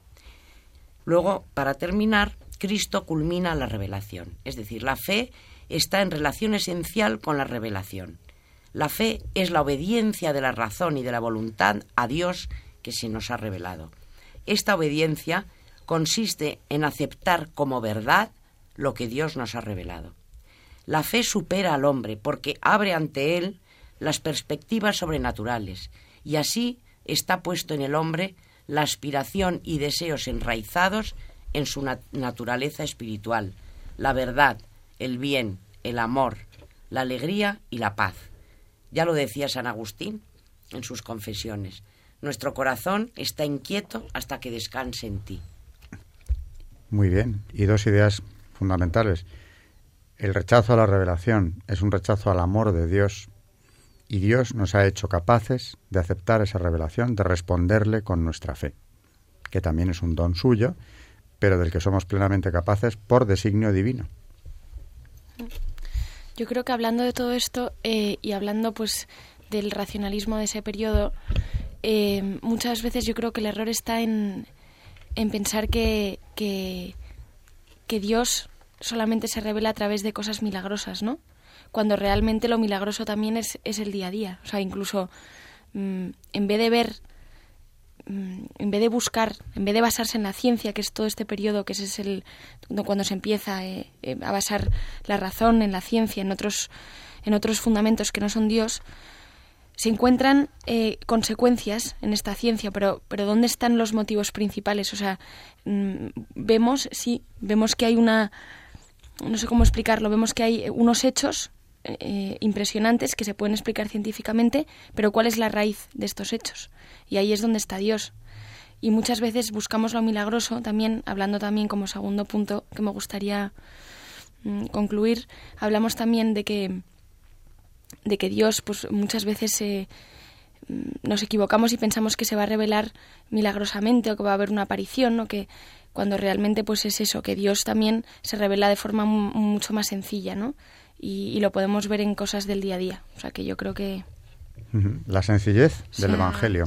Luego, para terminar, Cristo culmina la revelación, es decir, la fe está en relación esencial con la revelación. La fe es la obediencia de la razón y de la voluntad a Dios que se nos ha revelado. Esta obediencia consiste en aceptar como verdad lo que Dios nos ha revelado. La fe supera al hombre porque abre ante él las perspectivas sobrenaturales y así está puesto en el hombre la aspiración y deseos enraizados en su naturaleza espiritual, la verdad, el bien, el amor, la alegría y la paz. Ya lo decía San Agustín en sus confesiones. Nuestro corazón está inquieto hasta que descanse en ti. Muy bien. Y dos ideas fundamentales. El rechazo a la revelación es un rechazo al amor de Dios y Dios nos ha hecho capaces de aceptar esa revelación, de responderle con nuestra fe, que también es un don suyo, pero del que somos plenamente capaces por designio divino. Yo creo que hablando de todo esto eh, y hablando pues del racionalismo de ese periodo, eh, muchas veces yo creo que el error está en, en pensar que, que que Dios solamente se revela a través de cosas milagrosas, ¿no? Cuando realmente lo milagroso también es, es el día a día. O sea, incluso mm, en vez de ver, mm, en vez de buscar, en vez de basarse en la ciencia, que es todo este periodo, que es el cuando se empieza eh, eh, a basar la razón en la ciencia, en otros, en otros fundamentos que no son Dios, se encuentran eh, consecuencias en esta ciencia, pero, pero ¿dónde están los motivos principales? O sea, mm, vemos, sí, vemos que hay una, no sé cómo explicarlo, vemos que hay unos hechos eh, impresionantes que se pueden explicar científicamente, pero ¿cuál es la raíz de estos hechos? Y ahí es donde está Dios. Y muchas veces buscamos lo milagroso, también, hablando también como segundo punto que me gustaría mm, concluir, hablamos también de que de que Dios pues muchas veces eh, nos equivocamos y pensamos que se va a revelar milagrosamente o que va a haber una aparición, ¿no? que cuando realmente pues es eso, que Dios también se revela de forma mucho más sencilla, ¿no? Y, lo podemos ver en cosas del día a día. O sea que yo creo que, La sencillez del Evangelio,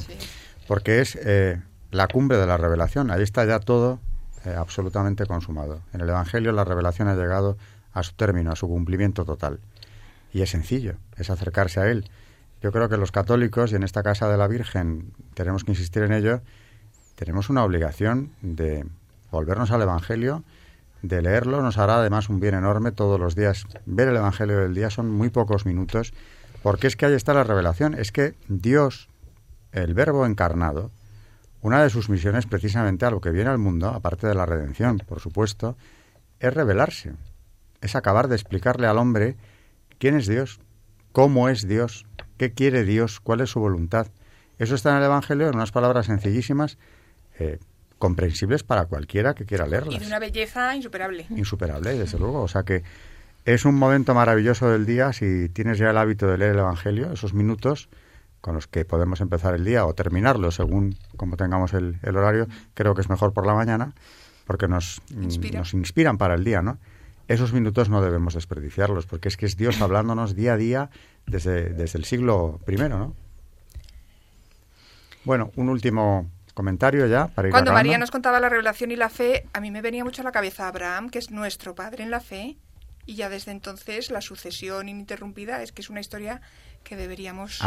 porque es eh, la cumbre de la revelación. Ahí está ya todo eh, absolutamente consumado. En el Evangelio la revelación ha llegado a su término, a su cumplimiento total. Y es sencillo, es acercarse a Él. Yo creo que los católicos, y en esta casa de la Virgen tenemos que insistir en ello, tenemos una obligación de volvernos al Evangelio, de leerlo, nos hará además un bien enorme todos los días. Ver el Evangelio del día son muy pocos minutos, porque es que ahí está la revelación, es que Dios, el Verbo encarnado, una de sus misiones precisamente a lo que viene al mundo, aparte de la redención, por supuesto, es revelarse, es acabar de explicarle al hombre quién es Dios, cómo es Dios, qué quiere Dios, cuál es su voluntad. Eso está en el Evangelio en unas palabras sencillísimas, eh, comprensibles para cualquiera que quiera leerlas. Y de una belleza insuperable. Insuperable, desde luego. O sea que es un momento maravilloso del día si tienes ya el hábito de leer el Evangelio, esos minutos con los que podemos empezar el día o terminarlo según como tengamos el, horario, creo que es mejor por la mañana porque nos, nos inspiran para el día, ¿no? Esos minutos no debemos desperdiciarlos porque es que es Dios hablándonos día a día desde, desde el siglo primero, ¿no? Bueno, un último comentario ya para ir Cuando María nos contaba la revelación y la fe, a mí me venía mucho a la cabeza Abraham, que es nuestro padre en la fe, y ya desde entonces la sucesión ininterrumpida es que es una historia que deberíamos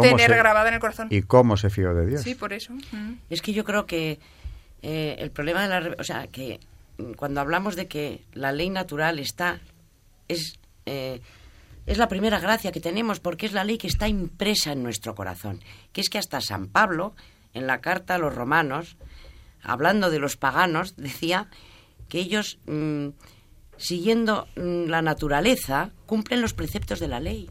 tener grabada en el corazón. ¿Y cómo se fió de Dios? Sí, por eso. Mm. Es que yo creo que eh, el problema de la... O sea, que cuando hablamos de que la ley natural está... es eh, es la primera gracia que tenemos porque es la ley que está impresa en nuestro corazón, que es que hasta San Pablo en la carta a los romanos, hablando de los paganos, decía que ellos, mm, siguiendo mm, la naturaleza, cumplen los preceptos de la ley.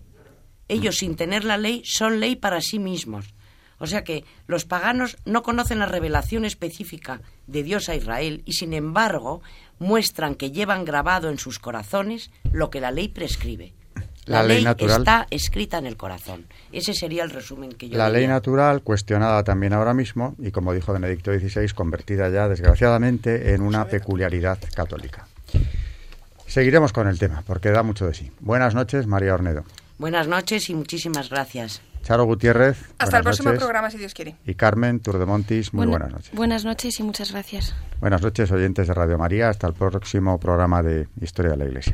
Ellos, sin tener la ley, son ley para sí mismos. O sea que los paganos no conocen la revelación específica de Dios a Israel y, sin embargo, muestran que llevan grabado en sus corazones lo que la ley prescribe. La, ley, natural, está escrita en el corazón. Ese sería el resumen que yo La ley natural, cuestionada también ahora mismo, y como dijo Benedicto XVI, convertida ya, desgraciadamente, en una peculiaridad católica. Seguiremos con el tema, porque da mucho de sí. Buenas noches, María Ornedo. Buenas noches y muchísimas gracias. Charo Gutiérrez. Hasta el próximo programa, si Dios quiere. Y Carmen Turdemontis, muy buenas noches. Buenas noches y muchas gracias. Buenas noches, oyentes de Radio María. Hasta el próximo programa de Historia de la Iglesia.